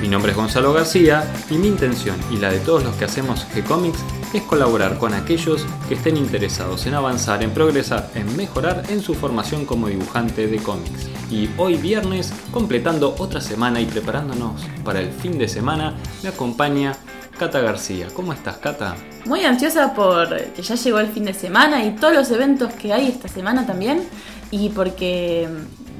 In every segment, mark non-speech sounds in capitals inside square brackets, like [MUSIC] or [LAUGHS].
Mi nombre es Gonzalo García y mi intención y la de todos los que hacemos G-Comics es colaborar con aquellos que estén interesados en avanzar, en progresar, en mejorar en su formación como dibujante de cómics. Y hoy viernes, completando otra semana y preparándonos para el fin de semana, me acompaña Cata García. ¿Cómo estás, Cata? Muy ansiosa por que ya llegó el fin de semana y todos los eventos que hay esta semana también. Y porque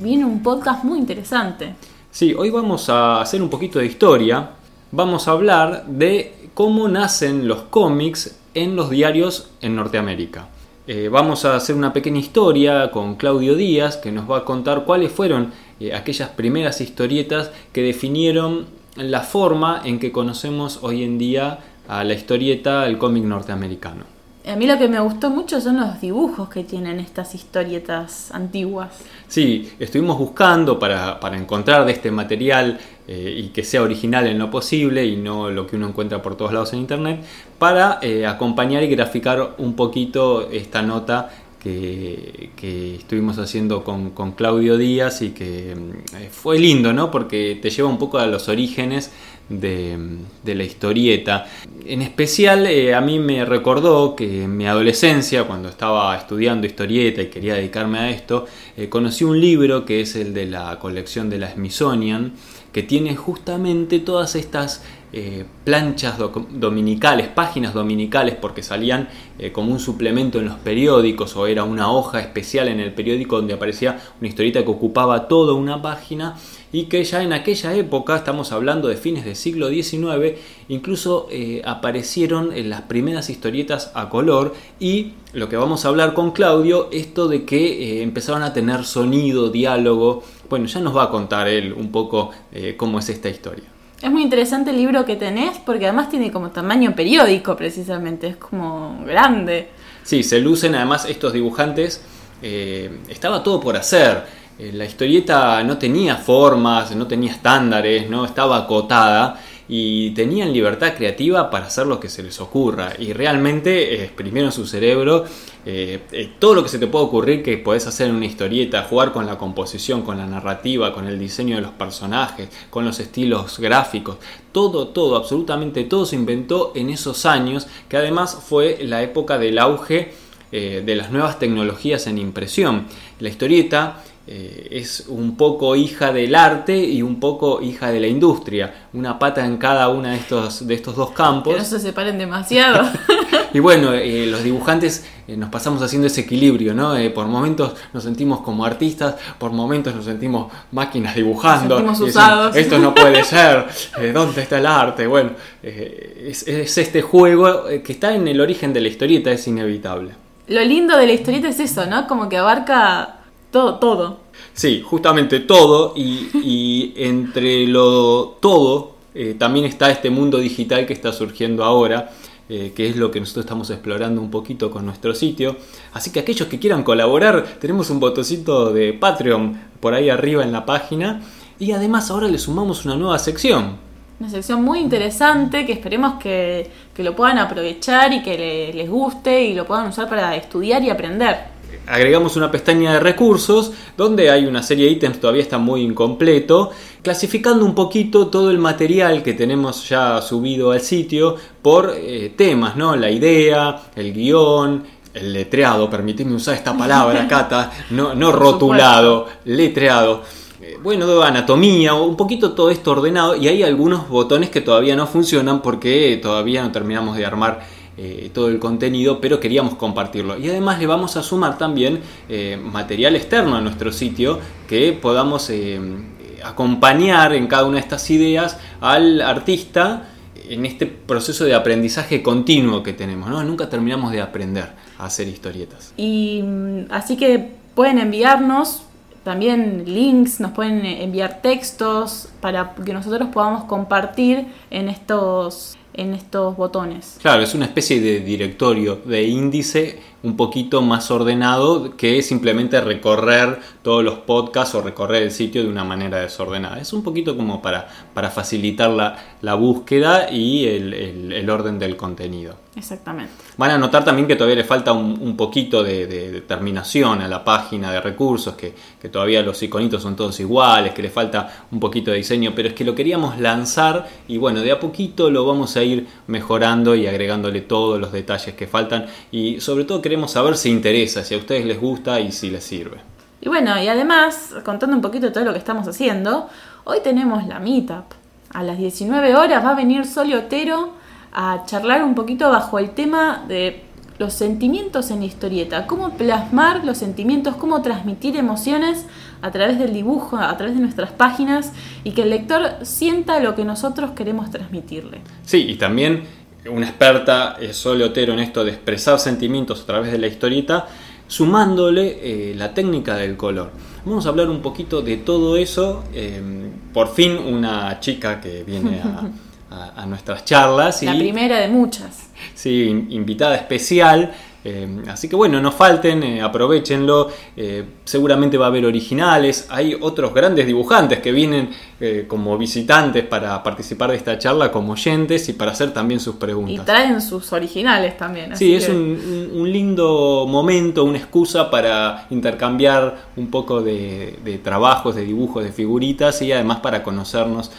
viene un podcast muy interesante. Sí, hoy vamos a hacer un poquito de historia. Vamos a hablar de cómo nacen los cómics en los diarios en Norteamérica. Eh, vamos a hacer una pequeña historia con Claudio Díaz que nos va a contar cuáles fueron eh, aquellas primeras historietas que definieron la forma en que conocemos hoy en día a la historieta, el cómic norteamericano. A mí lo que me gustó mucho son los dibujos que tienen estas historietas antiguas. Sí, estuvimos buscando para, encontrar de este material eh, y que sea original en lo posible y no lo que uno encuentra por todos lados en internet, para eh, acompañar y graficar un poquito esta nota que, estuvimos haciendo con, Claudio Díaz y que mm, fue lindo, ¿no? Porque te lleva un poco a los orígenes de, la historieta. En especial eh, a mí me recordó que en mi adolescencia, cuando estaba estudiando historieta y quería dedicarme a esto, eh, conocí un libro que es el de la colección de la Smithsonian, que tiene justamente todas estas eh, planchas dominicales, páginas dominicales, porque salían eh, como un suplemento en los periódicos o era una hoja especial en el periódico donde aparecía una historieta que ocupaba toda una página y que ya en aquella época, estamos hablando de fines del siglo XIX, incluso eh, aparecieron en las primeras historietas a color y lo que vamos a hablar con Claudio, esto de que empezaron a tener sonido, diálogo, bueno, ya nos va a contar él un poco cómo es esta historia. Es muy interesante el libro que tenés porque además tiene como tamaño periódico precisamente, es como grande. Sí, se lucen además estos dibujantes, eh, estaba todo por hacer. Eh, la historieta no tenía formas, no tenía estándares, no estaba acotada y tenían libertad creativa para hacer lo que se les ocurra y realmente eh, exprimieron su cerebro eh, eh, todo lo que se te puede ocurrir que podés hacer en una historieta, jugar con la composición, con la narrativa, con el diseño de los personajes, con los estilos gráficos, todo, todo, absolutamente todo se inventó en esos años que además fue la época del auge de las nuevas tecnologías en impresión. La historieta eh, es un poco hija del arte y un poco hija de la industria. Una pata en cada uno de estos, de estos dos campos. Que no se separen demasiado. [LAUGHS] y bueno, eh, los dibujantes eh, nos pasamos haciendo ese equilibrio, ¿no? por momentos nos sentimos como artistas, por momentos nos sentimos máquinas dibujando. Nos sentimos usados. Esto no puede [LAUGHS] ser. ¿Dónde está el arte? Bueno, es, es este juego que está en el origen de la historieta, es inevitable. Lo lindo de la historieta es eso, ¿no? Como que abarca todo, todo. Sí, justamente todo y, entre lo todo eh, también está este mundo digital que está surgiendo ahora, eh, que es lo que nosotros estamos explorando un poquito con nuestro sitio. Así que aquellos que quieran colaborar, tenemos un botoncito de Patreon por ahí arriba en la página y además ahora le sumamos una nueva sección. Una sección muy interesante que esperemos que, lo puedan aprovechar y que les guste y lo puedan usar para estudiar y aprender agregamos una pestaña de recursos donde hay una serie de ítems, todavía está muy incompleto, clasificando un poquito todo el material que tenemos ya subido al sitio por eh, temas, ¿no? La idea, el guion, el letreado, permitidme usar esta palabra, [LAUGHS] Cata, no, no rotulado, letreado. Eh, bueno, anatomía, un poquito todo esto ordenado y hay algunos botones que todavía no funcionan porque todavía no terminamos de armar eh, todo el contenido, pero queríamos compartirlo. Y además le vamos a sumar también eh, material externo a nuestro sitio que podamos eh, acompañar en cada una de estas ideas al artista en este proceso de aprendizaje continuo que tenemos. Nunca terminamos de aprender a hacer historietas. Y mm, así que pueden enviarnos también links, nos pueden enviar textos para que nosotros podamos compartir en estos en estos botones. Claro, es una especie de directorio de índice un poquito más ordenado que simplemente recorrer todos los podcasts o recorrer el sitio de una manera desordenada. Es un poquito como para, para facilitar la, la búsqueda y el, el, orden del contenido. Exactamente. Van a notar también que todavía le falta un, un poquito de, de, terminación a la página de recursos, que, que, todavía los iconitos son todos iguales, que le falta un poquito de diseño, pero es que lo queríamos lanzar y bueno, de a poquito lo vamos a ir mejorando y agregándole todos los detalles que faltan y sobre todo queremos saber si interesa, si a ustedes les gusta y si les sirve. Y bueno, y además, contando un poquito de todo lo que estamos haciendo, hoy tenemos la meetup. A las 19 horas va a venir Soli Otero a charlar un poquito bajo el tema de los sentimientos en la historieta, cómo plasmar los sentimientos, cómo transmitir emociones a través del dibujo, a través de nuestras páginas y que el lector sienta lo que nosotros queremos transmitirle. Sí, y también una experta, es Sole Otero, en esto de expresar sentimientos a través de la historieta, sumándole eh, la técnica del color. Vamos a hablar un poquito de todo eso. Eh, por fin una chica que viene a, [LAUGHS] nuestras charlas. La primera de muchas. Sí, invitada especial. Eh, así que bueno, no falten, eh, aprovechenlo. Eh, seguramente va a haber originales. Hay otros grandes dibujantes que vienen como visitantes para participar de esta charla como oyentes y para hacer también sus preguntas. Y traen sus originales también. Sí, es un, lindo momento, una excusa para intercambiar un poco de, de trabajos, de dibujos, de figuritas y además para conocernos,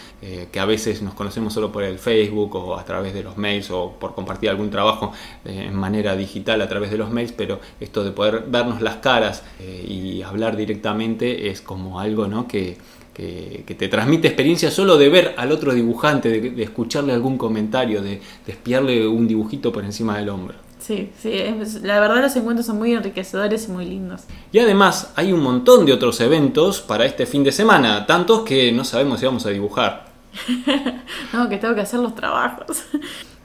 que a veces nos conocemos solo por el Facebook o a través de los mails o por compartir algún trabajo en manera digital a través de los mails, pero esto de poder vernos las caras eh, y hablar directamente es como algo ¿no? que, que, te transmite experiencia solo de ver al otro dibujante, de, escucharle algún comentario, de, de, espiarle un dibujito por encima del hombro. Sí, sí, la verdad los encuentros son muy enriquecedores y muy lindos. Y además hay un montón de otros eventos para este fin de semana, tantos que no sabemos si vamos a dibujar. [LAUGHS] no, que tengo que hacer los trabajos.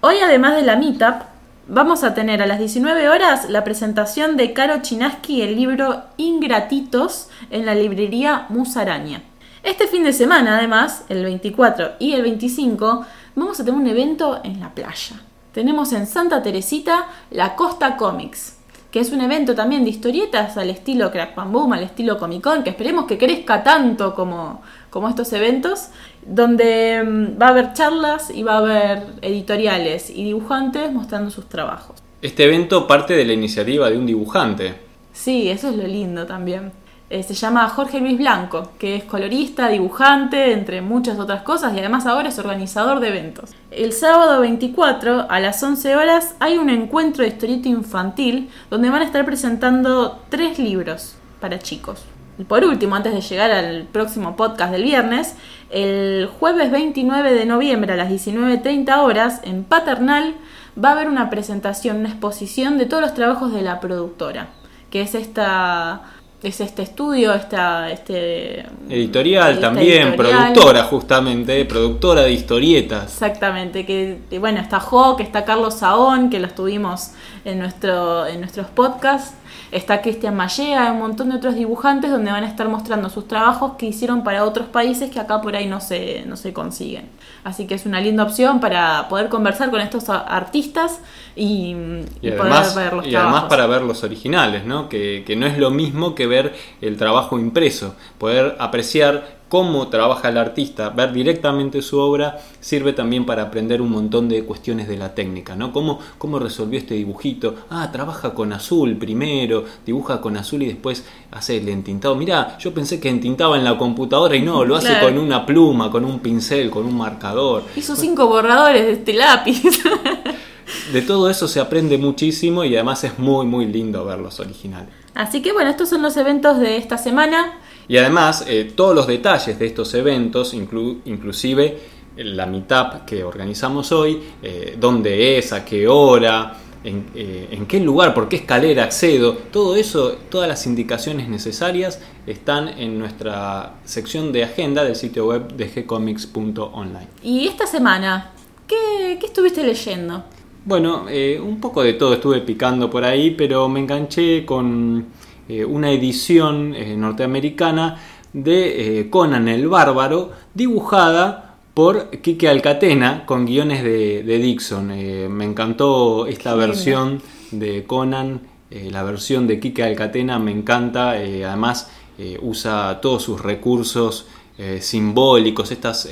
Hoy además de la meetup, Vamos a tener a las 19 horas la presentación de Caro Chinaski el libro Ingratitos en la librería Musaraña. Este fin de semana, además, el 24 y el 25, vamos a tener un evento en la playa. Tenemos en Santa Teresita la Costa Comics, que es un evento también de historietas al estilo Crack Boom, al estilo Comic Con, que esperemos que crezca tanto como, como estos eventos, donde mm, va a haber charlas y va a haber editoriales y dibujantes mostrando sus trabajos. Este evento parte de la iniciativa de un dibujante. Sí, eso es lo lindo también. Eh, se llama Jorge Luis Blanco, que es colorista, dibujante, entre muchas otras cosas, y además ahora es organizador de eventos. El sábado 24 a las 11 horas hay un encuentro de historieta infantil donde van a estar presentando tres libros para chicos. Y por último, antes de llegar al próximo podcast del viernes, el jueves 29 de noviembre a las 19.30 horas, en Paternal, va a haber una presentación, una exposición de todos los trabajos de la productora, que es esta es este estudio, esta este editorial también, productora justamente, productora de historietas. Exactamente, que bueno, está Jo, que está Carlos Saón, que los tuvimos en nuestro en nuestros podcasts Está Cristian Mallea, un montón de otros dibujantes donde van a estar mostrando sus trabajos que hicieron para otros países que acá por ahí no se, no se consiguen. Así que es una linda opción para poder conversar con estos artistas y, además, poder ver los Y además para ver los originales, ¿no? Que, que no es lo mismo que ver el trabajo impreso. Poder apreciar cómo trabaja el artista, ver directamente su obra, sirve también para aprender un montón de cuestiones de la técnica, ¿no? ¿Cómo, cómo resolvió este dibujito? Ah, trabaja con azul primero, dibuja con azul y después hace el entintado. Mirá, yo pensé que entintaba en la computadora y no, lo hace con una pluma, con un pincel, con un marcador. Hizo cinco borradores de este lápiz. [LAUGHS] de todo eso se aprende muchísimo y además es muy muy lindo ver los originales. Así que bueno, estos son los eventos de esta semana. Y además, eh, todos los detalles de estos eventos, inclusive la meetup que organizamos hoy, eh, dónde es, a qué hora, eh, en, qué lugar, por qué escalera accedo, todo eso, todas las indicaciones necesarias están en nuestra sección de agenda del sitio web de gcomics.online. Y esta semana, ¿qué, qué estuviste leyendo? Bueno, un poco de todo estuve picando por ahí, pero me enganché con eh, una edición eh, norteamericana de eh, Conan el Bárbaro, dibujada por Quique Alcatena con guiones de, Dixon. Eh, me encantó esta versión de Conan, eh, la versión de Quique Alcatena me encanta, además usa todos sus recursos simbólicos, estas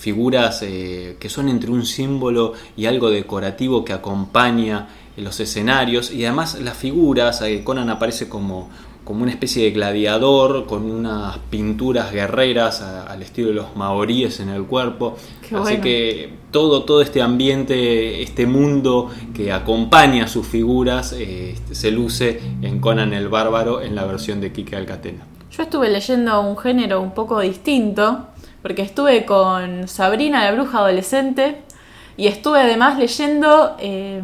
figuras que son entre un símbolo y algo decorativo que acompaña los escenarios y además las figuras, Conan aparece como como una especie de gladiador con unas pinturas guerreras al estilo de los maoríes en el cuerpo. Así que todo, todo este ambiente, este mundo que acompaña a sus figuras eh, se luce en Conan el Bárbaro en la versión de Kike Alcatena. Yo estuve leyendo un género un poco distinto, porque estuve con Sabrina la bruja adolescente y estuve además leyendo eh,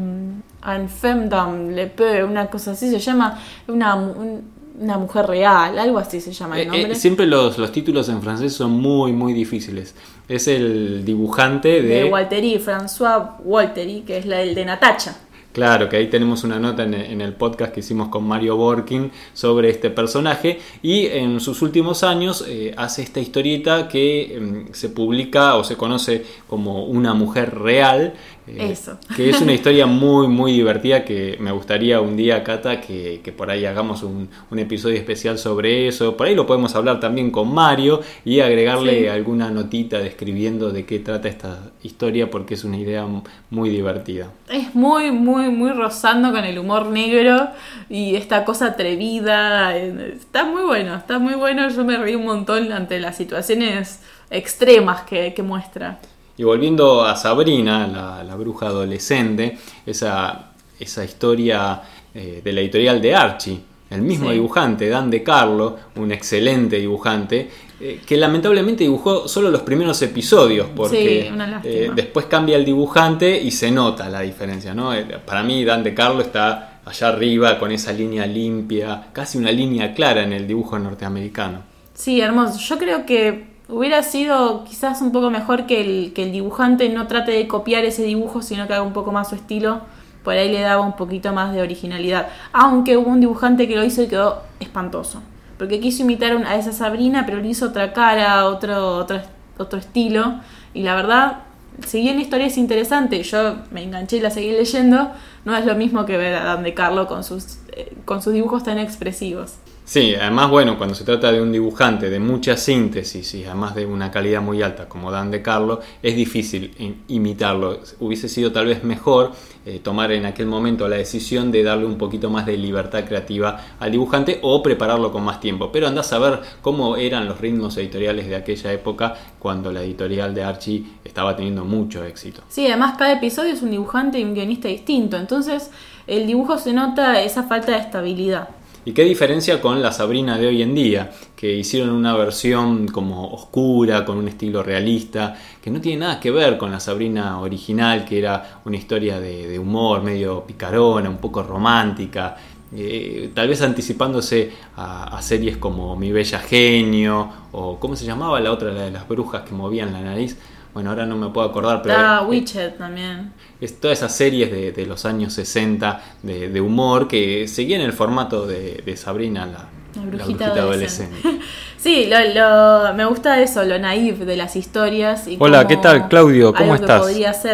Le una cosa así se llama, una, una mujer real, algo así se llama el eh, eh, nombre. siempre los, los, títulos en francés son muy, muy difíciles. Es el dibujante de... De Walteri, François Walteri, que es la, el de Natacha. Claro, que ahí tenemos una nota en el podcast que hicimos con Mario Borkin sobre este personaje y en sus últimos años eh, hace esta historieta que em, se publica o se conoce como Una mujer real eh, Eso. Que es una [LAUGHS] historia muy, muy divertida que me gustaría un día, Cata, que, por ahí hagamos un, episodio especial sobre eso. Por ahí lo podemos hablar también con Mario y agregarle alguna notita describiendo de qué trata esta historia porque es una idea muy divertida. Es muy, muy, muy rozando con el humor negro y esta cosa atrevida. Está muy bueno, está muy bueno. Yo me reí un montón ante las situaciones extremas que, que muestra. Y volviendo a Sabrina, la, bruja adolescente, esa, esa historia eh, de la editorial de Archie, el mismo dibujante, Dan De Carlo, un excelente dibujante, eh, que lamentablemente dibujó solo los primeros episodios, porque eh, después cambia el dibujante y se nota la diferencia. ¿no? Para mí Dan De Carlo está allá arriba con esa línea limpia, casi una línea clara en el dibujo norteamericano. Sí, hermoso. Yo creo que Hubiera sido quizás un poco mejor que el, que el dibujante no trate de copiar ese dibujo, sino que haga un poco más su estilo. Por ahí le daba un poquito más de originalidad. Aunque hubo un dibujante que lo hizo y quedó espantoso. Porque quiso imitar a esa Sabrina, pero le hizo otra cara, otro, otro, otro estilo. Y la verdad, si bien la historia es interesante, yo me enganché y la seguí leyendo, no es lo mismo que ver a Dan de Carlo con sus, eh, con sus dibujos tan expresivos. Sí, además, bueno, cuando se trata de un dibujante de mucha síntesis y además de una calidad muy alta como Dan de Carlo, es difícil imitarlo. Hubiese sido tal vez mejor eh, tomar en aquel momento la decisión de darle un poquito más de libertad creativa al dibujante o prepararlo con más tiempo. Pero andás a ver cómo eran los ritmos editoriales de aquella época cuando la editorial de Archie estaba teniendo mucho éxito. Sí, además cada episodio es un dibujante y un guionista distinto, entonces el dibujo se nota esa falta de estabilidad. ¿Y qué diferencia con la Sabrina de hoy en día? Que hicieron una versión como oscura, con un estilo realista, que no tiene nada que ver con la Sabrina original, que era una historia de, humor medio picarona, un poco romántica, eh, tal vez anticipándose a, series como Mi Bella Genio, o ¿cómo se llamaba la otra, la de las brujas que movían la nariz? Bueno, ahora no me puedo acordar, pero... Está Witcher también. Es todas esas series de, los años 60 de, humor que seguían el formato de, Sabrina, la, la brujita, adolescente. [LAUGHS] sí, lo, me gusta eso, lo naif de las historias. Y Hola, ¿qué tal, Claudio? ¿Cómo estás?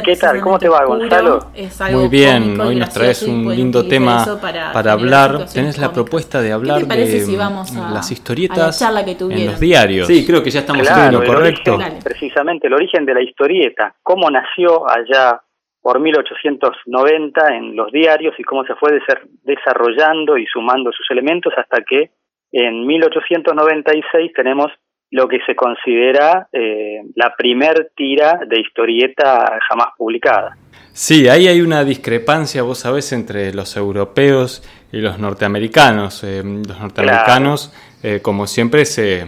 ¿Qué tal? ¿Cómo te va, Gonzalo? Muy bien, hoy nos traes un lindo tema para, hablar. Tenés la propuesta de hablar de las historietas en los diarios. Sí, creo que ya estamos haciendo correcto. precisamente el origen de la historieta, cómo nació allá por 1890 en los diarios y cómo se fue desarrollando y sumando sus elementos hasta que en 1896 tenemos lo que se considera eh, la primer tira de historieta jamás publicada. Sí, ahí hay una discrepancia, vos sabés, entre los europeos y los norteamericanos. Eh, los norteamericanos, eh, como siempre, se,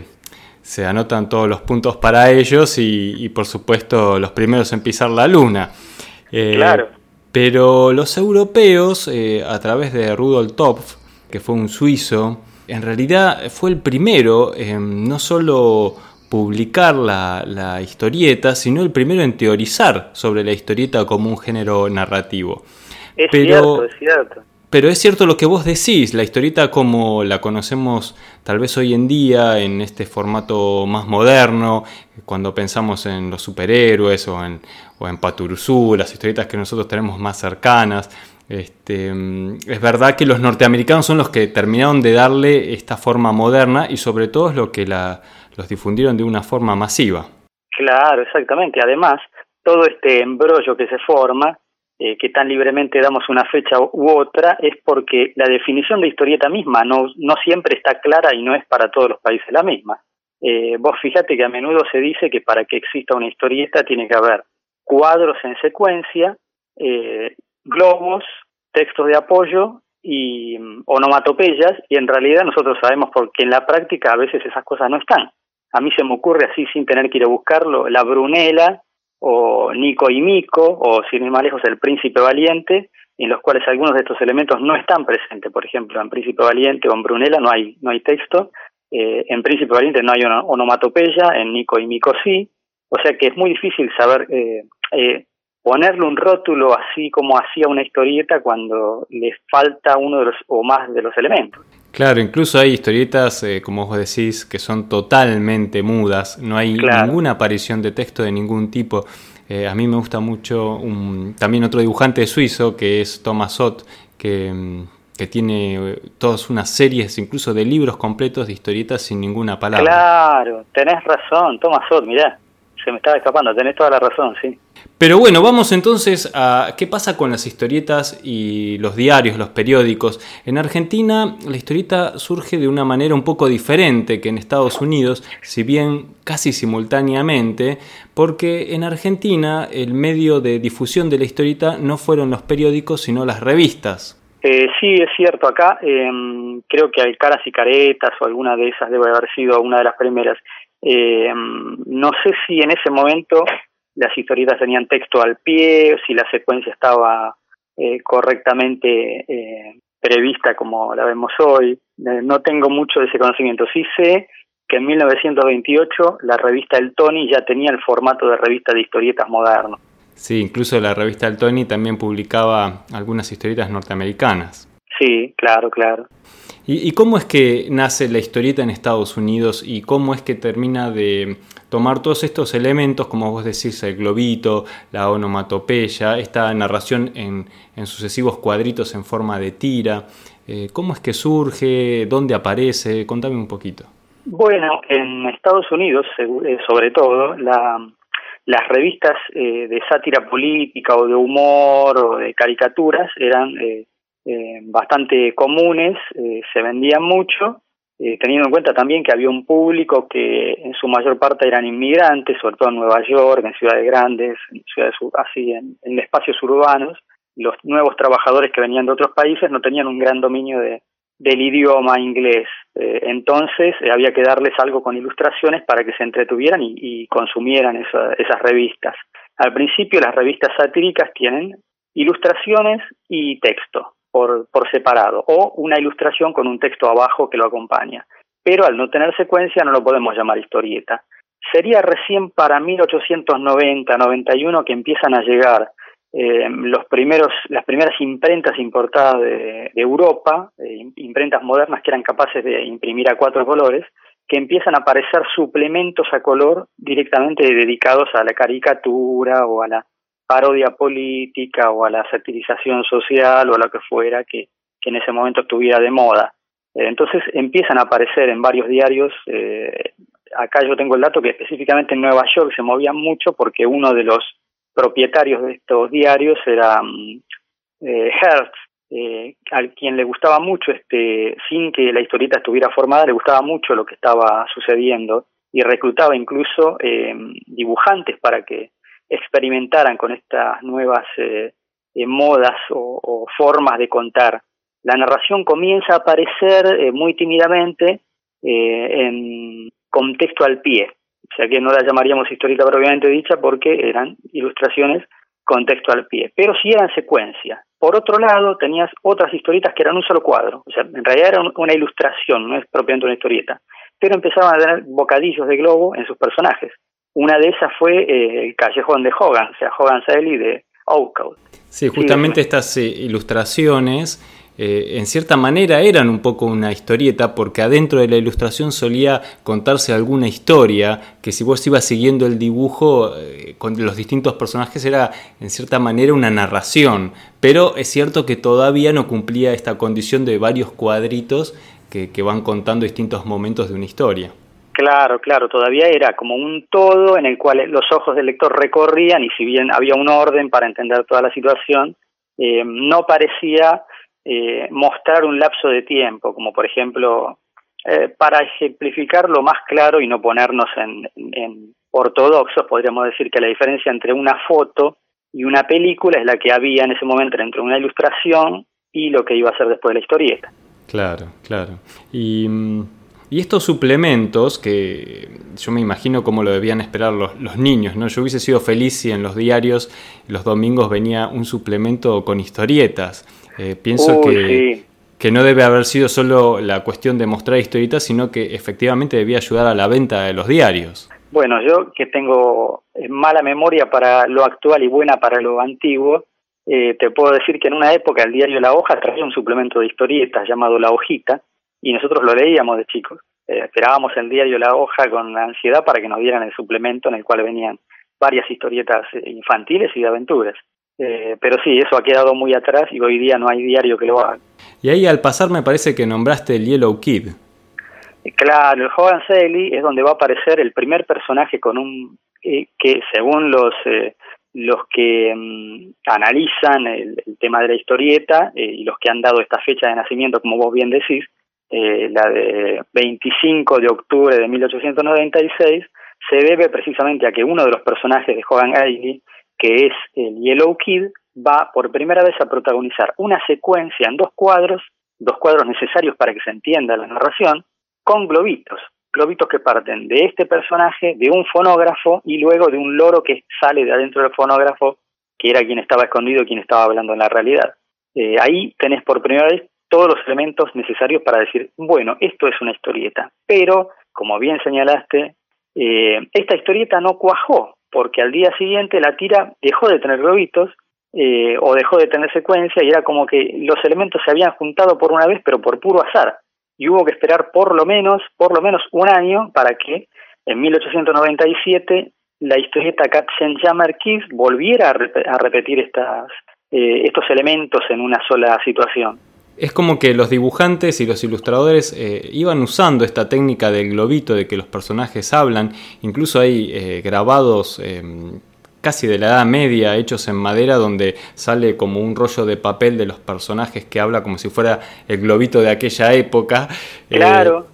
se, anotan todos los puntos para ellos y, y, por supuesto, los primeros en pisar la luna. claro. Pero los europeos, a través de Rudolf Topf, que fue un suizo, en realidad fue el primero en no solo publicar la, historieta, sino el primero en teorizar sobre la historieta como un género narrativo. Es cierto, es cierto. pero es cierto lo que vos decís, la historieta como la conocemos tal vez hoy en día, en este formato más moderno, cuando pensamos en los superhéroes o en, o en Paturuzú, las historietas que nosotros tenemos más cercanas, este, es verdad que los norteamericanos son los que terminaron de darle esta forma moderna y sobre todo es lo que la, los difundieron de una forma masiva. Claro, exactamente. Además, todo este embrollo que se forma eh, que tan libremente damos una fecha u otra es porque la definición de historieta misma no, no siempre está clara y no es para todos los países la misma. Eh, vos fíjate que a menudo se dice que para que exista una historieta tiene que haber cuadros en secuencia, eh, globos, textos de apoyo y mm, onomatopeyas y en realidad nosotros sabemos porque en la práctica a veces esas cosas no están. A mí se me ocurre así sin tener que ir a buscarlo, la Brunela o Nico y Mico, o sin ir más lejos, El Príncipe Valiente, en los cuales algunos de estos elementos no están presentes. Por ejemplo, en Príncipe Valiente o en Brunella no hay, no hay texto, eh, en Príncipe Valiente no hay onomatopeya, en Nico y Mico sí. O sea que es muy difícil saber eh, eh, ponerle un rótulo así como hacía una historieta cuando le falta uno de los o más de los elementos. Claro, incluso hay historietas, como vos decís, que son totalmente mudas, no hay ninguna aparición de texto de ningún tipo. Eh, a mí me gusta mucho un, también otro dibujante suizo que es Thomas Sott, que, mm, que tiene eh, todas unas series, incluso de libros completos de historietas sin ninguna palabra. Claro, tenés razón, Thomas Sott, mirá, se me estaba escapando, tenés toda la razón, sí. Pero bueno, vamos entonces a qué pasa con las historietas y los diarios, los periódicos. En Argentina la historieta surge de una manera un poco diferente que en Estados Unidos, si bien casi simultáneamente, porque en Argentina el medio de difusión de la historieta no fueron los periódicos, sino las revistas. Eh, sí, es cierto, acá em, creo que hay caras y caretas o alguna de esas debe haber sido una de las primeras. Em, no sé si en ese momento las historietas tenían texto al pie, si la secuencia estaba eh, correctamente eh, prevista como la vemos hoy. Eh, no tengo mucho de ese conocimiento. Sí sé que en 1928 la revista El Tony ya tenía el formato de revista de historietas moderno. Sí, incluso la revista El Tony también publicaba algunas historietas norteamericanas. Sí, claro, claro. ¿Y, cómo es que nace la historieta en Estados Unidos y cómo es que termina de tomar todos estos elementos, como vos decís, el globito, la onomatopeya, esta narración en, sucesivos cuadritos en forma de tira? Eh, ¿Cómo es que surge? ¿Dónde aparece? Contame un poquito. Bueno, en Estados Unidos, eh, sobre todo, las revistas eh, de sátira política o de humor o de caricaturas eran eh, bastante comunes, eh, se vendían mucho, eh, teniendo en cuenta también que había un público que en su mayor parte eran inmigrantes, sobre todo en Nueva York, en ciudades grandes, en ciudades así, en, espacios urbanos. Los nuevos trabajadores que venían de otros países no tenían un gran dominio de, del idioma inglés. entonces había que darles algo con ilustraciones para que se entretuvieran y, consumieran esas revistas. Al principio las revistas satíricas tienen ilustraciones y texto por, por separado o una ilustración con un texto abajo que lo acompaña. Pero al no tener secuencia no lo podemos llamar historieta. Sería recién para 1890-91 que empiezan a llegar eh, los primeros, las primeras imprentas importadas de, Europa, eh, imprentas modernas que eran capaces de imprimir a cuatro colores, que empiezan a aparecer suplementos a color directamente dedicados a la caricatura o a la parodia política o a la satirización social o a lo que fuera que, en ese momento estuviera de moda. Eh, entonces empiezan a aparecer en varios diarios, eh, acá yo tengo el dato que específicamente en Nueva York se movían mucho porque uno de los propietarios de estos diarios era mm, eh, Hertz, eh, al quien le gustaba mucho, este, sin que la historieta estuviera formada, le gustaba mucho lo que estaba sucediendo y reclutaba incluso dibujantes para que experimentaran con estas nuevas eh, eh, modas o, formas de contar. La narración comienza a aparecer eh, muy tímidamente en contexto al pie, o sea que no la llamaríamos histórica propiamente dicha porque eran ilustraciones con texto al pie, pero sí eran secuencia. Por otro lado, tenías otras historietas que eran un solo cuadro, o sea, en realidad era una ilustración, no es propiamente una historieta, pero empezaban a tener bocadillos de globo en sus personajes. Una de esas fue eh, el callejón de Hogan, o sea, Hogan Sally de Oakwood. Sí, justamente estas eh, ilustraciones eh, en cierta manera eran un poco una historieta porque adentro de la ilustración solía contarse alguna historia que si vos ibas siguiendo el dibujo eh, con los distintos personajes era en cierta manera una narración, pero es cierto que todavía no cumplía esta condición de varios cuadritos que, que van contando distintos momentos de una historia. Claro, claro, todavía era como un todo en el cual los ojos del lector recorrían y si bien había un orden para entender toda la situación, eh, no parecía eh, mostrar un lapso de tiempo, como por ejemplo, eh, para ejemplificar lo más claro y no ponernos en, en ortodoxos, podríamos decir que la diferencia entre una foto y una película es la que había en ese momento entre una ilustración y lo que iba a ser después de la historieta. Claro, claro. Y mm, y estos suplementos, que yo me imagino cómo lo debían esperar los, los, niños, ¿no? Yo hubiese sido feliz si en los diarios los domingos venía un suplemento con historietas. Eh, pienso que, que no debe haber sido solo la cuestión de mostrar historietas, sino que efectivamente debía ayudar a la venta de los diarios. Bueno, yo que tengo mala memoria para lo actual y buena para lo antiguo, eh, te puedo decir que en una época el diario La Hoja traía un suplemento de historietas llamado La Hojita, y nosotros lo leíamos de chicos. Eh, esperábamos el diario La Hoja con ansiedad para que nos dieran el suplemento en el cual venían varias historietas eh, infantiles y de aventuras. Eh, pero sí, eso ha quedado muy atrás y hoy día no hay diario que lo haga. Y ahí al pasar me parece que nombraste el Yellow Kid. Claro, el Hogan Sally es donde va a aparecer el primer personaje con un que según los los que mm, analizan el, el, tema de la historieta y los que han dado esta fecha de nacimiento, como vos bien decís, eh, la de 25 de octubre de 1896, se debe precisamente a que uno de los personajes de Hogan Ailey, que es el Yellow Kid, va por primera vez a protagonizar una secuencia en dos cuadros, dos cuadros necesarios para que se entienda la narración, con globitos, globitos que parten de este personaje, de un fonógrafo y luego de un loro que sale de adentro del fonógrafo, que era quien estaba escondido, quien estaba hablando en la realidad. Eh, ahí tenés por primera vez todos los elementos necesarios para decir, bueno, esto es una historieta. Pero, como bien señalaste, eh, esta historieta no cuajó, porque al día siguiente la tira dejó de tener globitos eh, o dejó de tener secuencia y era como que los elementos se habían juntado por una vez, pero por puro azar. Y hubo que esperar por lo menos, por lo menos un año para que en 1897 la historieta Katzenjammer Kids volviera a, repetir estas, eh, estos elementos en una sola situación es como que los dibujantes y los ilustradores eh, iban usando esta técnica del globito, de que los personajes hablan, incluso hay eh, grabados em, casi de la Edad Media, hechos en madera, donde sale como un rollo de papel de los personajes que habla como si fuera el globito de aquella época. Claro.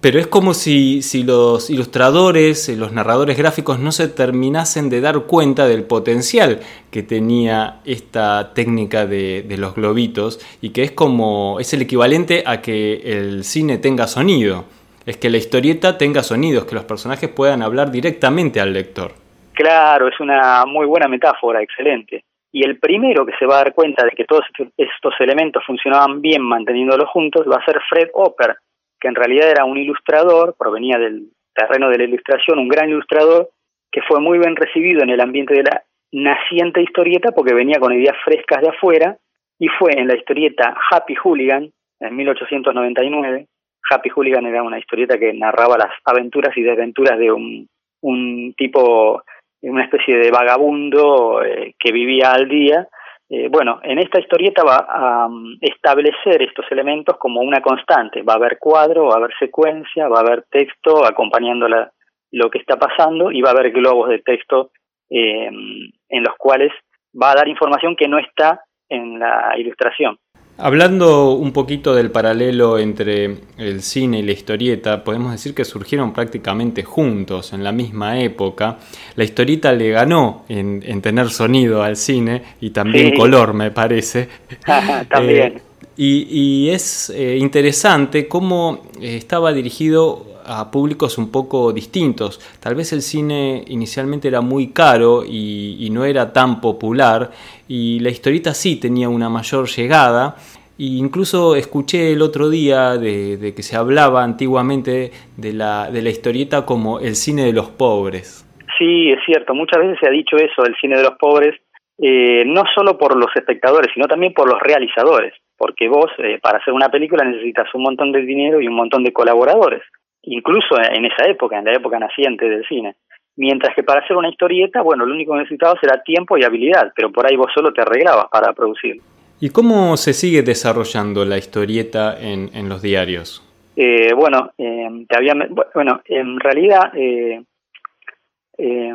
Pero es como si, si, los ilustradores, eh, los narradores gráficos no se terminasen de dar cuenta del potencial que tenía esta técnica de, de, los globitos y que es como es el equivalente a que el cine tenga sonido. Es que la historieta tenga sonidos, que los personajes puedan hablar directamente al lector. Claro, es una muy buena metáfora, excelente. Y el primero que se va a dar cuenta de que todos estos elementos funcionaban bien manteniéndolos juntos va a ser Fred Opper, que en realidad era un ilustrador, provenía del terreno de la ilustración, un gran ilustrador, que fue muy bien recibido en el ambiente de la naciente historieta porque venía con ideas frescas de afuera y fue en la historieta Happy Hooligan en 1899. Happy Hooligan era una historieta que narraba las aventuras y desventuras de un, tipo, una especie de vagabundo eh, que vivía al día eh, bueno, en esta historieta va a um, establecer estos elementos como una constante. Va a haber cuadro, va a haber secuencia, va a haber texto acompañando lo que está pasando y va a haber globos de texto eh, en los cuales va a dar información que no está en la ilustración. Hablando un poquito del paralelo entre el cine y la historieta, podemos decir que surgieron prácticamente juntos en la misma época. La historieta le ganó en, tener sonido al cine y también color, me parece. [LAUGHS] también. Eh, y, es eh, interesante cómo eh, estaba dirigido a públicos un poco distintos. Tal vez el cine inicialmente era muy caro y, no era tan popular y la historieta sí tenía una mayor llegada. E incluso escuché el otro día de, que se hablaba antiguamente de la, de la historieta como el cine de los pobres. Sí, es cierto, muchas veces se ha dicho eso, el cine de los pobres, eh, no solo por los espectadores, sino también por los realizadores porque vos eh, para hacer una película necesitas un montón de dinero y un montón de colaboradores, incluso en esa época, en la época naciente del cine. Mientras que para hacer una historieta, bueno, lo único que necesitabas era tiempo y habilidad, pero por ahí vos solo te arreglabas para producir. ¿Y cómo se sigue desarrollando la historieta en, en los diarios? Eh, bueno, eh, te había, bueno, en realidad eh, eh,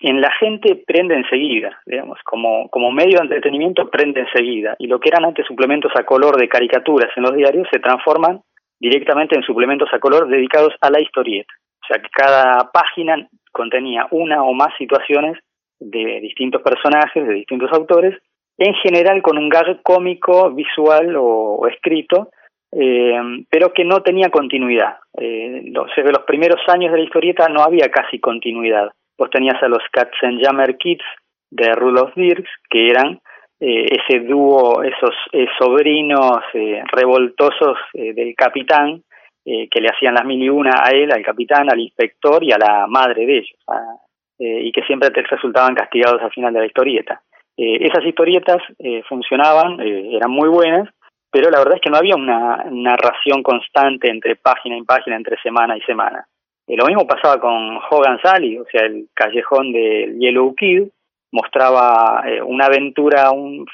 en la gente prende enseguida, digamos, como, como medio de entretenimiento prende enseguida, y lo que eran antes suplementos a color de caricaturas en los diarios se transforman directamente en suplementos a color dedicados a la historieta. O sea que cada página contenía una o más situaciones de distintos personajes, de distintos autores, en general con un gag cómico, visual o, escrito, eh, pero que no tenía continuidad. Eh, los, primeros años de la historieta no había casi continuidad. Vos tenías a los Katzenjammer Kids de Rudolf Dirks, que eran eh, ese dúo, esos eh, sobrinos eh, revoltosos del capitán, que le hacían las mil y una a él, al capitán, al inspector y a la madre de ellos, y que siempre resultaban castigados al final de la historieta. Esas historietas funcionaban, eran muy buenas, pero la verdad es que no había una narración constante entre página y página, entre semana y semana. lo mismo pasaba con Hogan Sally, o sea, el callejón del Yellow Kid, mostraba eh, una aventura un,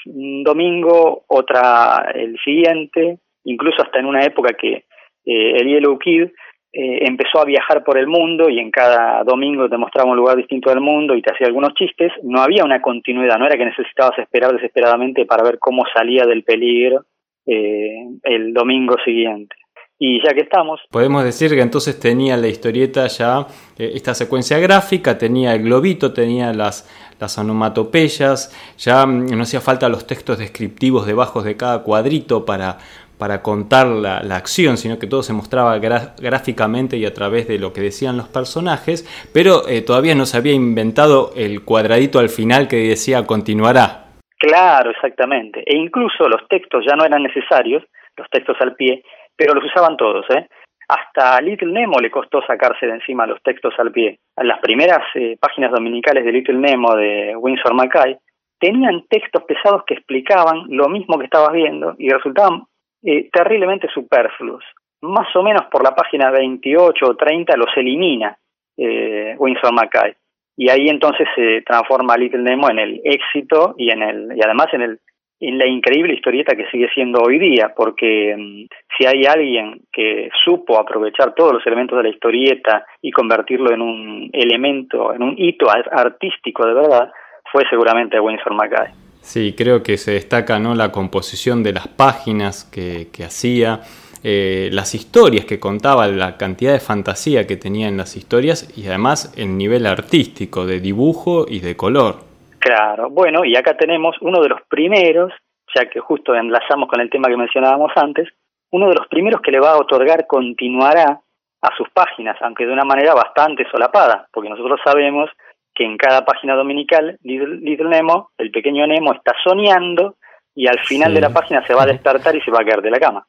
domingo, otra el siguiente, incluso hasta en una época que eh, el Yellow Kid eh, empezó a viajar por el mundo y en cada domingo te mostraba un lugar distinto del mundo y te hacía algunos chistes, no había una continuidad, no era que necesitabas esperar desesperadamente para ver cómo salía del peligro el domingo siguiente. Y ya que estamos... Podemos decir que entonces tenía la historieta ya eh, esta secuencia gráfica, tenía el globito, tenía las, las onomatopeyas, ya mm, no hacía falta los textos descriptivos debajo de cada cuadrito para, para contar la, la, acción, sino que todo se mostraba gráficamente y a través de lo que decían los personajes, pero eh, todavía no se había inventado el cuadradito al final que decía continuará. Claro, exactamente. E incluso los textos ya no eran necesarios, los textos al pie, pero los usaban todos, ¿eh? Hasta a Little Nemo le costó sacarse de encima los textos al pie. Las primeras eh, páginas dominicales de Little Nemo de Winsor Mackay tenían textos pesados que explicaban lo mismo que estabas viendo y resultaban eh, terriblemente superfluos. Más o menos por la página 28 o 30 los elimina eh, Winsor Mackay. Y ahí entonces se transforma Little Nemo en el éxito y en el y además en el en la increíble historieta que sigue siendo hoy día, porque mm, si hay alguien que supo aprovechar todos los elementos de la historieta y convertirlo en un elemento, en un hito artístico de verdad, fue seguramente Winsor Mackay. Sí, creo que se destaca ¿no? la composición de las páginas que, que hacía, eh, las historias que contaba, la cantidad de fantasía que tenía en las historias y además el nivel artístico de dibujo y de color. Claro, bueno, y acá tenemos uno de los primeros, ya que justo enlazamos con el tema que mencionábamos antes, uno de los primeros que le va a otorgar continuará a sus páginas, aunque de una manera bastante solapada, porque nosotros sabemos que en cada página dominical Little, Nemo, el pequeño Nemo está soñando y al final de la página se va a despertar y se va a caer de la cama.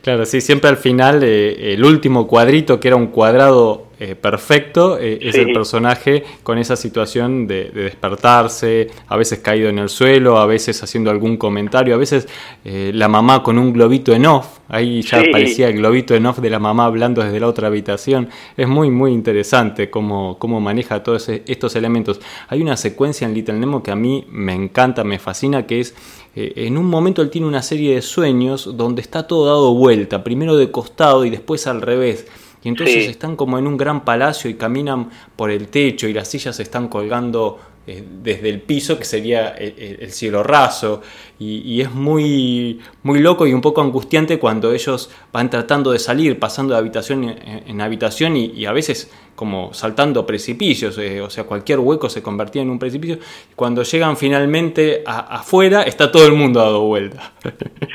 Claro, sí, siempre al final eh, el último cuadrito, que era un cuadrado eh, perfecto, eh, es el personaje con esa situación de, despertarse, a veces caído en el suelo, a veces haciendo algún comentario, a veces la mamá con un globito en off, ahí ya aparecía el globito en off de la mamá hablando desde la otra habitación. Es muy, muy interesante cómo, cómo maneja todos estos elementos. Hay una secuencia en Little Nemo que a mí me encanta, me fascina, que es en un momento él tiene una serie de sueños donde está todo dado vuelta, primero de costado y después al revés. Y entonces están como en un gran palacio y caminan por el techo y las sillas están colgando eh, desde el piso, que sería el, cielo raso. Y, es muy, muy loco y un poco angustiante cuando ellos van tratando de salir, pasando de habitación en, habitación y, a veces como saltando precipicios, eh, o sea, cualquier hueco se convertía en un precipicio. Y cuando llegan finalmente afuera, está todo el mundo dado vuelta.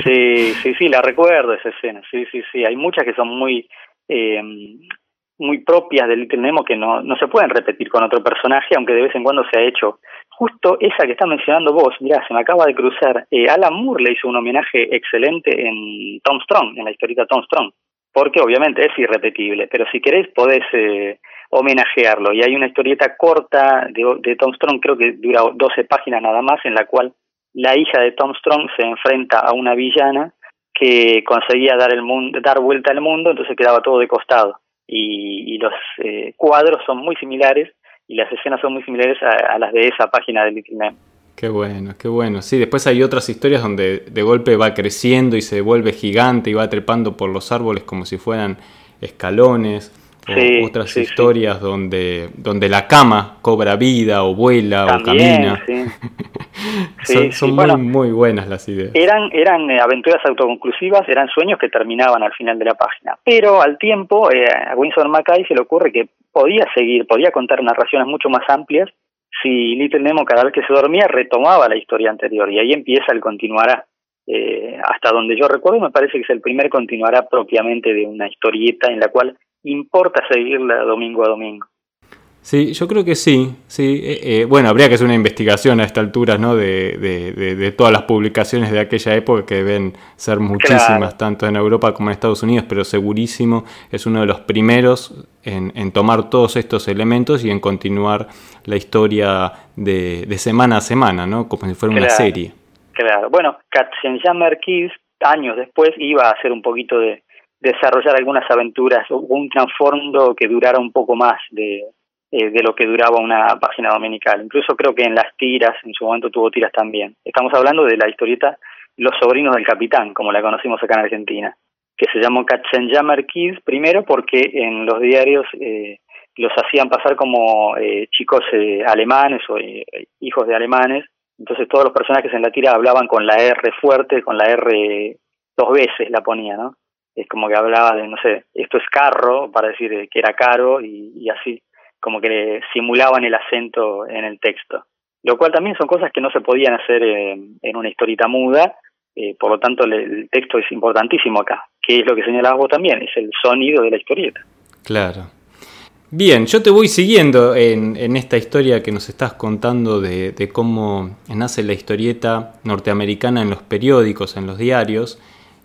Sí, sí, sí, la recuerdo esa escena. Sí, sí, sí. Hay muchas que son muy eh, muy propias del Little Nemo que no, no se pueden repetir con otro personaje, aunque de vez en cuando se ha hecho. Justo esa que está mencionando vos, mirá, se me acaba de cruzar. Eh, Alan Moore le hizo un homenaje excelente en Tom Strong, en la historieta Tom Strong, porque obviamente es irrepetible, pero si querés podés eh, homenajearlo. Y hay una historieta corta de, de Tom Strong, creo que dura 12 páginas nada más, en la cual la hija de Tom Strong se enfrenta a una villana que conseguía dar el mundo, dar vuelta al mundo, entonces quedaba todo de costado. Y, los eh, cuadros son muy similares y las escenas son muy similares a, las de esa página de Little Nemo. Qué bueno, qué bueno. Sí, después hay otras historias donde de golpe va creciendo y se vuelve gigante y va trepando por los árboles como si fueran escalones otras historias donde donde la cama cobra vida o vuela o camina. [LAUGHS] son, muy, muy buenas las ideas. Eran, eran eh, aventuras autoconclusivas, eran sueños que terminaban al final de la página. Pero al tiempo, eh, a Winsor Mackay se le ocurre que podía seguir, podía contar narraciones mucho más amplias si Little Nemo cada vez que se dormía retomaba la historia anterior y ahí empieza el continuará. Eh, hasta donde yo recuerdo me parece que es el primer continuará propiamente de una historieta en la cual importa seguirla domingo a domingo. Sí, yo creo que sí. sí. Eh, eh, bueno, habría que hacer una investigación a esta altura, ¿no? De, de, todas las publicaciones de aquella época, que deben ser muchísimas, tanto en Europa como en Estados Unidos, pero segurísimo es uno de los primeros en, en tomar todos estos elementos y en continuar la historia de, semana a semana, ¿no? Como si fuera una serie. Claro. Bueno, Katzenjammer Kids, años después, iba a hacer un poquito de desarrollar algunas aventuras, un trasfondo que durara un poco más de, eh, de lo que duraba una página dominical. Incluso creo que en las tiras, en su momento tuvo tiras también. Estamos hablando de la historieta Los sobrinos del capitán, como la conocimos acá en Argentina, que se llamó Katzenjammer Kids, primero porque en los diarios eh, los hacían pasar como eh, chicos alemanes o hijos de alemanes, entonces todos los personajes en la tira hablaban con la R fuerte, con la R dos veces la ponía, ¿no? Es como que hablaba de, no sé, esto es carro, para decir que era caro y así como que simulaban el acento en el texto. Lo cual también son cosas que no se podían hacer en una historita muda, eh, por lo tanto el texto es importantísimo acá, que es lo que señalabas vos también, es el sonido de la historieta. Claro. Bien, yo te voy siguiendo en, en esta historia que nos estás contando de, de, cómo nace la historieta norteamericana en los periódicos, en los diarios.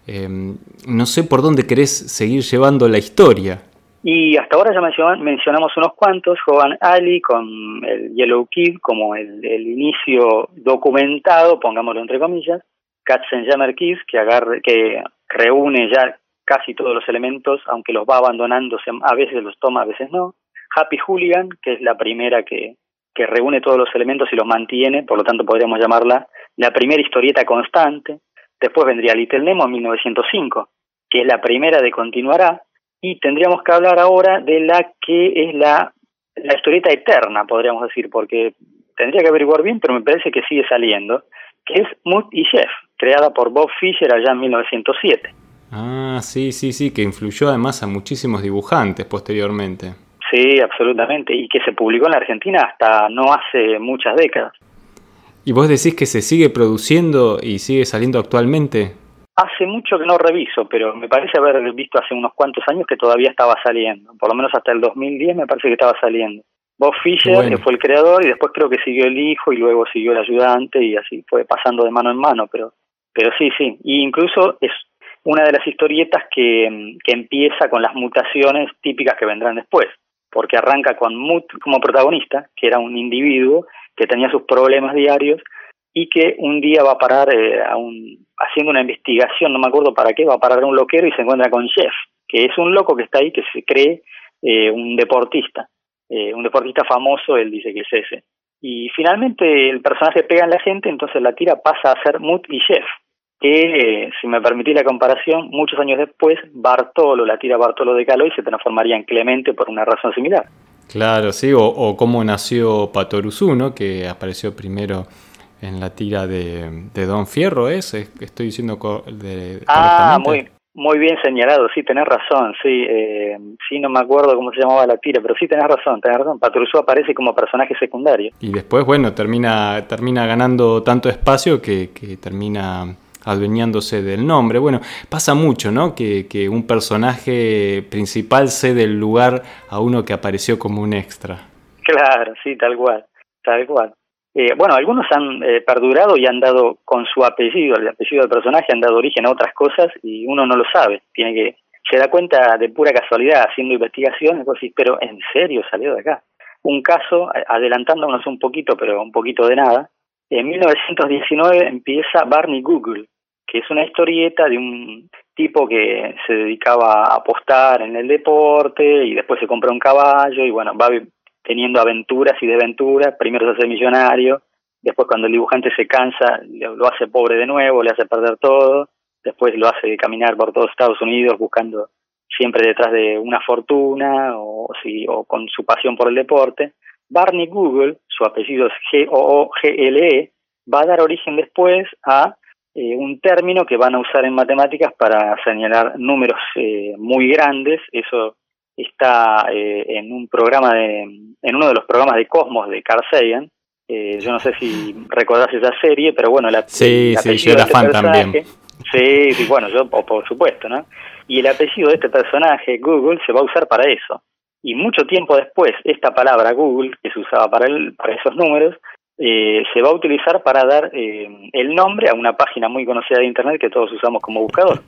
Eh, no sé por dónde querés seguir llevando la historia. Y hasta ahora ya mencionamos unos cuantos, Jovan Ali con el Yellow Kid como el, inicio documentado, pongámoslo entre comillas, Katzenjammer Kids que, agarre, que reúne ya casi todos los elementos, aunque los va abandonando, a veces los toma, a veces no. Happy Hooligan, que es la primera que, que reúne todos los elementos y los mantiene, por lo tanto podríamos llamarla la primera historieta constante. Después vendría Little Nemo en 1905, que es la primera de Continuará, y tendríamos que hablar ahora de la que es la, la historieta eterna, podríamos decir, porque tendría que averiguar bien, pero me parece que sigue saliendo, que es Mood y Chef, creada por Bob Fisher allá en 1907. Ah, sí, sí, sí, que influyó además a muchísimos dibujantes posteriormente. Sí, absolutamente, y que se publicó en la Argentina hasta no hace muchas décadas. ¿Y vos decís que se sigue produciendo y sigue saliendo actualmente? Hace mucho que no reviso, pero me parece haber visto hace unos cuantos años que todavía estaba saliendo. Por lo menos hasta el 2010 me parece que estaba saliendo. Bob Fisher, que fue el creador, y después creo que siguió el hijo y luego siguió el ayudante y así fue pasando de mano en mano, pero, pero sí, sí. Y incluso es una de las historietas que, que empieza con las mutaciones típicas que vendrán después, porque arranca con Mut como protagonista, que era un individuo que tenía sus problemas diarios y que un día va a parar eh, a un, haciendo una investigación, no me acuerdo para qué, va a parar a un loquero y se encuentra con Jeff, que es un loco que está ahí, que se cree eh, un deportista, eh, un deportista famoso, él dice que es ese. Y finalmente el personaje pega en la gente, entonces la tira pasa a ser Mut y Jeff, que, si me permitís la comparación, muchos años después, Bartolo, la tira Bartolo de Caloy, se transformaría en Clemente por una razón similar. Claro, sí, o, o cómo nació Patoruzú, ¿no? que apareció primero en la tira de, de Don Fierro, ¿es? Estoy diciendo de, Ah, muy, muy bien señalado, sí, tenés razón, sí, eh, sí, no me acuerdo cómo se llamaba la tira, pero sí tenés razón, tenés razón, Patrusú aparece como personaje secundario. Y después, bueno, termina, termina ganando tanto espacio que, que termina adueñándose del nombre. Bueno, pasa mucho, ¿no? Que, que un personaje principal cede el lugar a uno que apareció como un extra. Claro, sí, tal cual, tal cual. Eh, bueno, algunos han eh, perdurado y han dado con su apellido, el apellido del personaje, han dado origen a otras cosas y uno no lo sabe. Tiene que se da cuenta de pura casualidad haciendo investigaciones, pero ¿en serio salió de acá? Un caso, adelantándonos un poquito, pero un poquito de nada, en 1919 empieza Barney Google, que es una historieta de un tipo que se dedicaba a apostar en el deporte y después se compra un caballo y bueno, va teniendo aventuras y desventuras, primero se hace millonario, después cuando el dibujante se cansa lo hace pobre de nuevo, le hace perder todo, después lo hace caminar por todo Estados Unidos buscando siempre detrás de una fortuna o, sí, o con su pasión por el deporte. Barney Google, su apellido es G-O-O-G-L-E, va a dar origen después a eh, un término que van a usar en matemáticas para señalar números eh, muy grandes. Eso está eh, en un programa de, en uno de los programas de Cosmos de Carl Sagan. yo no sé si recordás esa serie, pero bueno, la, sí, sí, yo era este fan también. Sí, sí, bueno, yo por supuesto, ¿no? Y el apellido de este personaje, Google, se va a usar para eso. Y mucho tiempo después, esta palabra Google, que se usaba para, el, para esos números, eh, se va a utilizar para dar eh, el nombre a una página muy conocida de Internet que todos usamos como buscador.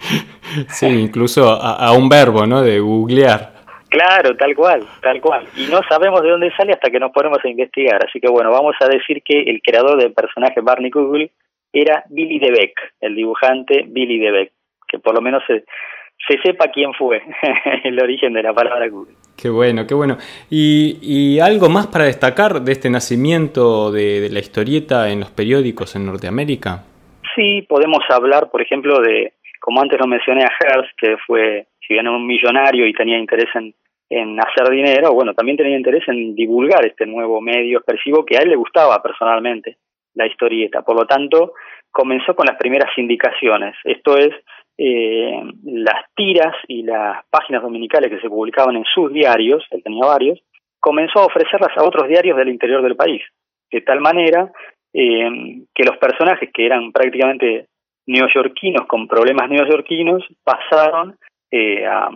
[LAUGHS] sí, incluso a, un verbo, ¿no? De googlear. Claro, tal cual, tal cual. Y no sabemos de dónde sale hasta que nos ponemos a investigar. Así que bueno, vamos a decir que el creador del personaje Barney Google era Billy DeBeck, el dibujante Billy DeBeck, que por lo menos se, se sepa quién fue [LAUGHS] el origen de la palabra Google. Qué bueno, qué bueno. ¿Y, algo más para destacar de este nacimiento de, la historieta en los periódicos en Norteamérica? Sí, podemos hablar, por ejemplo, de, como antes lo mencioné a Hearst, que fue, si bien un millonario y tenía interés en, en hacer dinero, bueno, también tenía interés en divulgar este nuevo medio expresivo que a él le gustaba personalmente, la historieta. Por lo tanto, comenzó con las primeras indicaciones, esto es, eh, las tiras y las páginas dominicales que se publicaban en sus diarios, él tenía varios, comenzó a ofrecerlas a otros diarios del interior del país, de tal manera eh, que los personajes que eran prácticamente neoyorquinos con problemas neoyorquinos pasaron eh, a,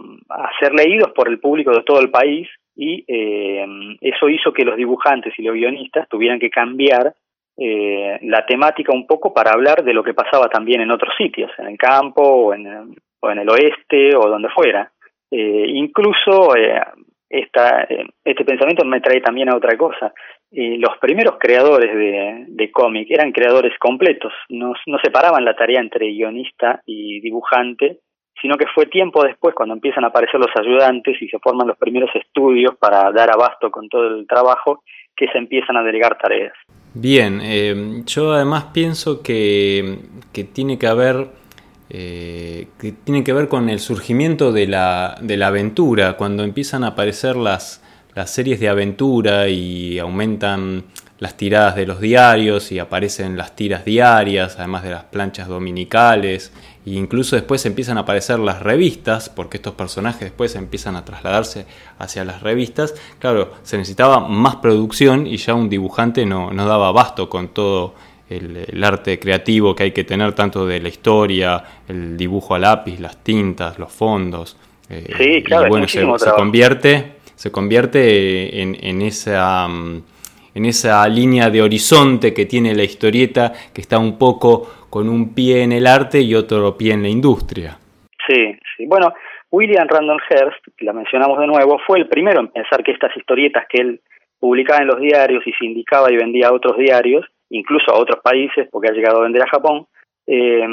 ser leídos por el público de todo el país y eh, eso hizo que los dibujantes y los guionistas tuvieran que cambiar eh, la temática un poco para hablar de lo que pasaba también en otros sitios, en el campo o en, o en el oeste o donde fuera. Eh, incluso eh, esta, eh, este pensamiento me trae también a otra cosa. los primeros creadores de, de cómic eran creadores completos, no, no separaban la tarea entre guionista y dibujante, sino que fue tiempo después cuando empiezan a aparecer los ayudantes y se forman los primeros estudios para dar abasto con todo el trabajo que se empiezan a delegar tareas. Bien, eh, yo además pienso que, tiene que haber eh, que tiene que ver con el surgimiento de la, de la aventura, cuando empiezan a aparecer las, las series de aventura y aumentan las tiradas de los diarios y aparecen las tiras diarias, además de las planchas dominicales, e incluso después empiezan a aparecer las revistas, porque estos personajes después empiezan a trasladarse hacia las revistas. Claro, se necesitaba más producción y ya un dibujante no, no daba abasto con todo el, arte creativo que hay que tener, tanto de la historia, el dibujo a lápiz, las tintas, los fondos. Eh, sí, claro, y bueno, se, se, convierte, se convierte en, en esa... Mm, en esa línea de horizonte que tiene la historieta, que está un poco con un pie en el arte y otro pie en la industria. Sí, sí. Bueno, William Random Hearst, la mencionamos de nuevo, fue el primero en pensar que estas historietas que él publicaba en los diarios y se indicaba y vendía a otros diarios, incluso a otros países, porque ha llegado a vender a Japón, eh,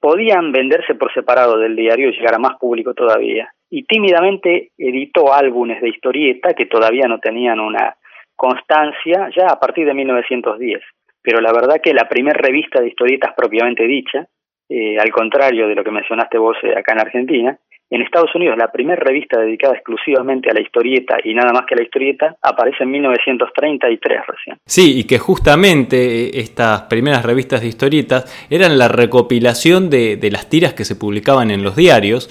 podían venderse por separado del diario y llegar a más público todavía. Y tímidamente editó álbumes de historieta que todavía no tenían una constancia ya a partir de 1910. Pero la verdad que la primera revista de historietas propiamente dicha, eh, al contrario de lo que mencionaste vos eh, acá en Argentina, en Estados Unidos la primera revista dedicada exclusivamente a la historieta y nada más que a la historieta aparece en 1933 recién. Sí, y que justamente eh, estas primeras revistas de historietas eran la recopilación de, de las tiras que se publicaban en los diarios,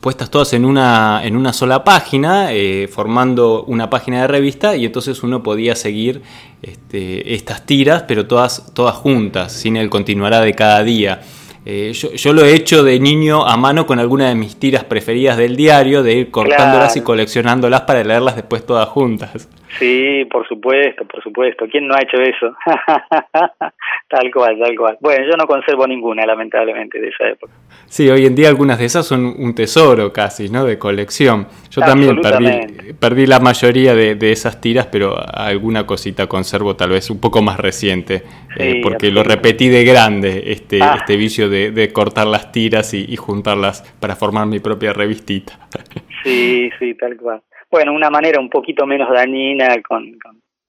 puestas todas en una, en una sola página, eh, formando una página de revista, y entonces uno podía seguir este, estas tiras, pero todas, todas juntas, sin el continuará de cada día. Eh, yo, lo he hecho de niño a mano con alguna de mis tiras preferidas del diario, de ir cortándolas y coleccionándolas para leerlas después todas juntas. Sí, por supuesto, por supuesto. ¿Quién no ha hecho eso? [LAUGHS] tal cual, tal cual. Bueno, yo no conservo ninguna, lamentablemente, de esa época. Sí, hoy en día algunas de esas son un tesoro casi, ¿no? De colección. Yo también perdí, perdí la mayoría de, esas tiras, pero alguna cosita conservo tal vez un poco más reciente, eh, porque lo repetí de grande, este, ah. este vicio de, cortar las tiras y, juntarlas para formar mi propia revistita. [LAUGHS] sí, sí, tal cual bueno, una manera un poquito menos dañina con,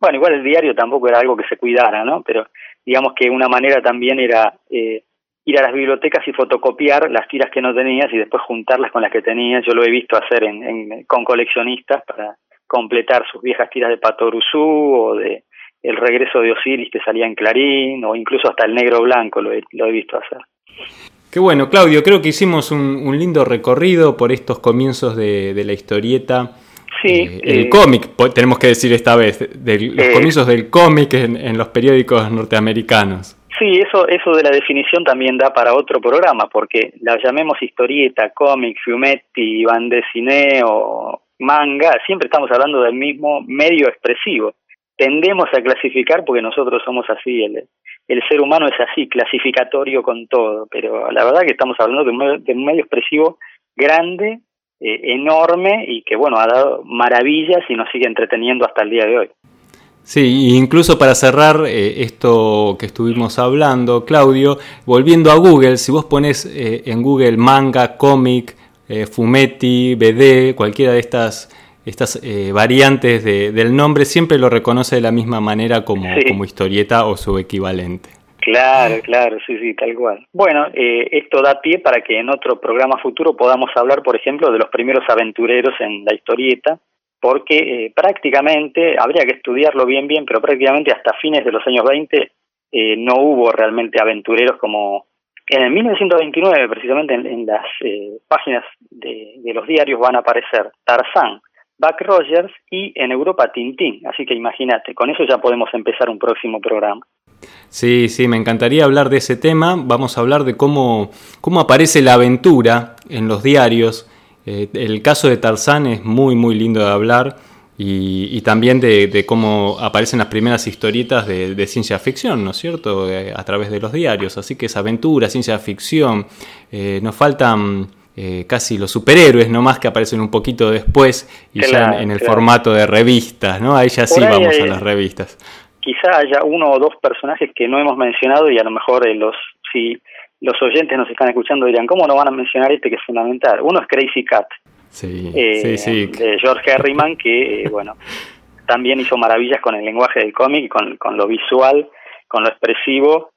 bueno, igual el diario tampoco era algo que se cuidara, ¿no? Pero digamos que una manera también era eh, ir a las bibliotecas y fotocopiar las tiras que no tenías y después juntarlas con las que tenías. Yo lo he visto hacer en, con coleccionistas para completar sus viejas tiras de Patoruzú o de El regreso de Osiris que salía en Clarín o incluso hasta el negro blanco lo he, lo he visto hacer. Qué bueno, Claudio, creo que hicimos un, lindo recorrido por estos comienzos de la historieta Sí, eh, el eh, cómic, tenemos que decir esta vez, de los eh, comienzos del cómic en, los periódicos norteamericanos. Sí, eso, eso de la definición también da para otro programa, porque la llamemos historieta, cómic, fumetti, bande cine o manga, siempre estamos hablando del mismo medio expresivo. Tendemos a clasificar porque nosotros somos así, el, el ser humano es así, clasificatorio con todo, pero la verdad que estamos hablando de un medio expresivo grande eh, enorme y que bueno, ha dado maravillas y nos sigue entreteniendo hasta el día de hoy. Sí, incluso para cerrar eh, esto que estuvimos hablando, Claudio, volviendo a Google, si vos pones eh, en Google manga, cómic, fumetti, BD, cualquiera de estas, estas variantes del nombre, siempre lo reconoce de la misma manera como, como historieta o su equivalente. Claro, claro, sí, sí, tal cual. Bueno, eh, esto da pie para que en otro programa futuro podamos hablar, por ejemplo, de los primeros aventureros en la historieta, porque eh, prácticamente, habría que estudiarlo bien, bien, pero prácticamente hasta fines de los años 20 eh, no hubo realmente aventureros como... En el 1929, precisamente en, las páginas de, de los diarios van a aparecer Tarzán, Buck Rogers y en Europa Tintín. Así que imagínate, con eso ya podemos empezar un próximo programa. Sí, sí, me encantaría hablar de ese tema. Vamos a hablar de cómo, cómo aparece la aventura en los diarios. Eh, el caso de Tarzán es muy, muy lindo de hablar. Y, también de, cómo aparecen las primeras historietas de, ciencia ficción, ¿no es cierto?, eh, a través de los diarios. Así que es aventura, ciencia ficción. Eh, nos faltan casi los superhéroes, no más que aparecen un poquito después y ya en, el formato de revistas, ¿no? Ahí ya sí vamos a las revistas quizá haya uno o dos personajes que no hemos mencionado y a lo mejor eh, los si los oyentes nos están escuchando dirán, ¿cómo no van a mencionar este que es fundamental? Uno es Crazy Cat, sí, eh, sí, de George Harriman, que, eh, [LAUGHS] bueno, también hizo maravillas con el lenguaje del cómic, con, con lo visual, con lo expresivo,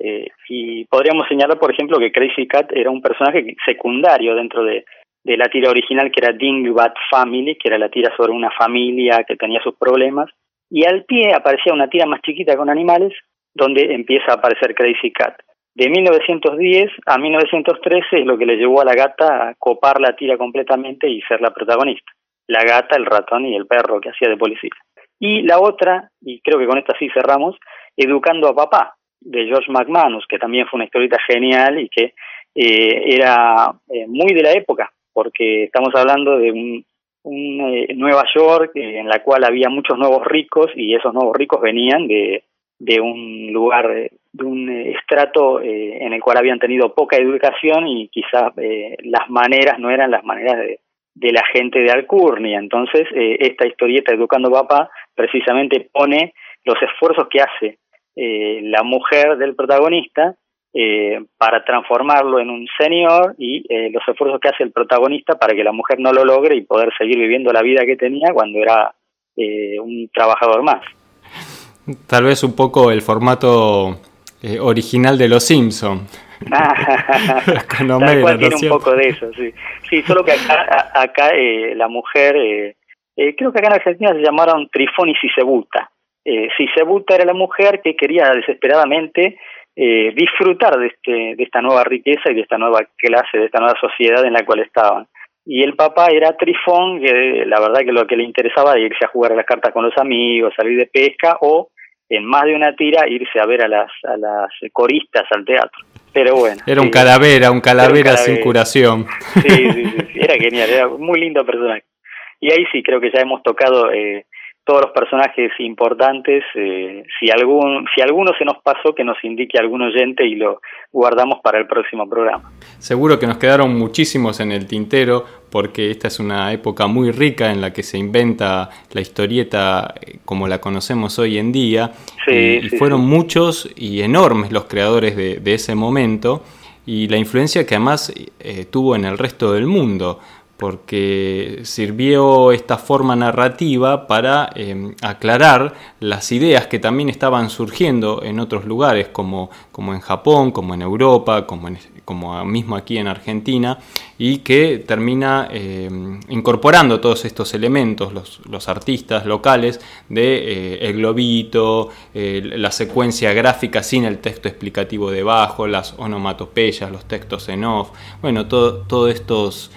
y podríamos señalar, por ejemplo, que Crazy Cat era un personaje secundario dentro de, de la tira original, que era Dingbat Family, que era la tira sobre una familia que tenía sus problemas, y al pie aparecía una tira más chiquita con animales donde empieza a aparecer Crazy Cat. De 1910 a 1913 es lo que le llevó a la gata a copar la tira completamente y ser la protagonista. La gata, el ratón y el perro que hacía de policía. Y la otra, y creo que con esta sí cerramos, Educando a Papá, de George McManus, que también fue una historieta genial y que eh, era eh, muy de la época, porque estamos hablando de un un, eh, Nueva York eh, en la cual había muchos nuevos ricos y esos nuevos ricos venían de, de un lugar, eh, de un estrato en el cual habían tenido poca educación y quizás las maneras no eran las maneras de, de la gente de Alcurnia. Entonces, esta historieta Educando Papá precisamente pone los esfuerzos que hace la mujer del protagonista eh, para transformarlo en un señor y eh, los esfuerzos que hace el protagonista para que la mujer no lo logre y poder seguir viviendo la vida que tenía cuando era eh, un trabajador más. Tal vez un poco el formato original de Los Simpson. [LAUGHS] tiene un poco de eso, sí. Sí, solo que acá, acá la mujer, creo que acá en Argentina se llamaron Trifón y Sisebuta. Sisebuta era la mujer que quería desesperadamente eh, disfrutar de, este, de esta nueva riqueza y de esta nueva clase, de esta nueva sociedad en la cual estaban. Y el papá era Trifón, que la verdad que lo que le interesaba era irse a jugar a las cartas con los amigos, salir de pesca o en más de una tira irse a ver a las, a las coristas al teatro. Pero bueno. Era un calavera, un calavera, sin curación. Sí, sí, sí, era genial, era un muy lindo personaje. Y ahí sí creo que ya hemos tocado eh, todos los personajes importantes. Eh, si, algún, si alguno se nos pasó, que nos indique algún oyente y lo guardamos para el próximo programa. Seguro que nos quedaron muchísimos en el tintero, porque esta es una época muy rica en la que se inventa la historieta eh, como la conocemos hoy en día. y, fueron muchos y enormes los creadores de, ese momento y la influencia que además eh, tuvo en el resto del mundo porque sirvió esta forma narrativa para em, aclarar las ideas que también estaban surgiendo en otros lugares, como, como en Japón, como en Europa, como, como mismo aquí en Argentina, y que termina em, incorporando todos estos elementos, los, artistas locales, de eh, el globito, la secuencia gráfica sin el texto explicativo debajo, las onomatopeyas, los textos en off, bueno, todos estos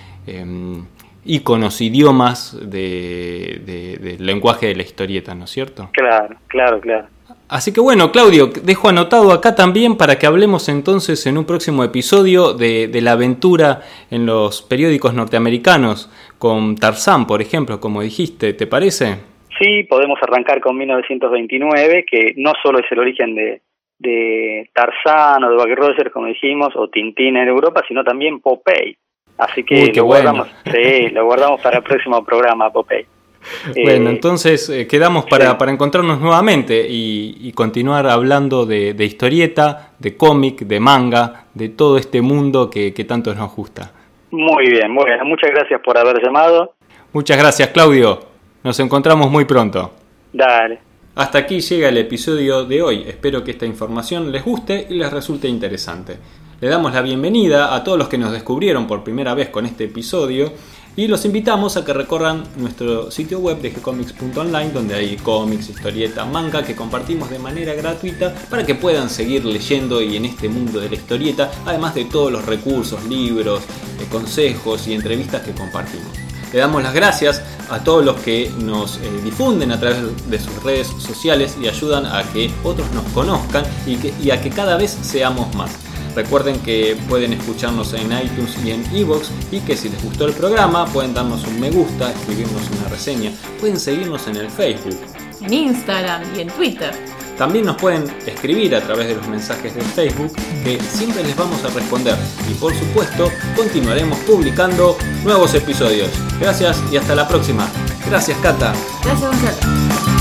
íconos, idiomas de, del lenguaje de la historieta, ¿no es cierto? Claro, claro, claro. Así que bueno, Claudio, dejo anotado acá también para que hablemos entonces en un próximo episodio de, la aventura en los periódicos norteamericanos con Tarzán, por ejemplo, como dijiste, ¿te parece? Sí, podemos arrancar con 1929, que no solo es el origen de, de Tarzán o de Bucky Rogers, como dijimos, o Tintín en Europa, sino también Popeye. Así que lo, guardamos, sí, lo guardamos para el próximo programa, Popeye. [LAUGHS] Bueno, eh, entonces eh, quedamos para, para, encontrarnos nuevamente y, continuar hablando de, historieta, de cómic, de manga, de todo este mundo que, que tanto nos gusta. Muy bien, muy bien. Muchas gracias por haber llamado. Muchas gracias, Claudio. Nos encontramos muy pronto. Dale. Hasta aquí llega el episodio de hoy. Espero que esta información les guste y les resulte interesante. Le damos la bienvenida a todos los que nos descubrieron por primera vez con este episodio y los invitamos a que recorran nuestro sitio web de gcomics.online donde hay cómics, historieta, manga que compartimos de manera gratuita para que puedan seguir leyendo y en este mundo de la historieta, además de todos los recursos, libros, eh, consejos y entrevistas que compartimos. Le damos las gracias a todos los que nos eh, difunden a través de sus redes sociales y ayudan a que otros nos conozcan y, y a que cada vez seamos más. Recuerden que pueden escucharnos en iTunes y en Evox y que si les gustó el programa pueden darnos un me gusta, escribirnos una reseña, pueden seguirnos en el Facebook, en Instagram y en Twitter. También nos pueden escribir a través de los mensajes de Facebook que siempre les vamos a responder y por supuesto continuaremos publicando nuevos episodios. Gracias y hasta la próxima. Gracias Cata. Gracias Gonzalo.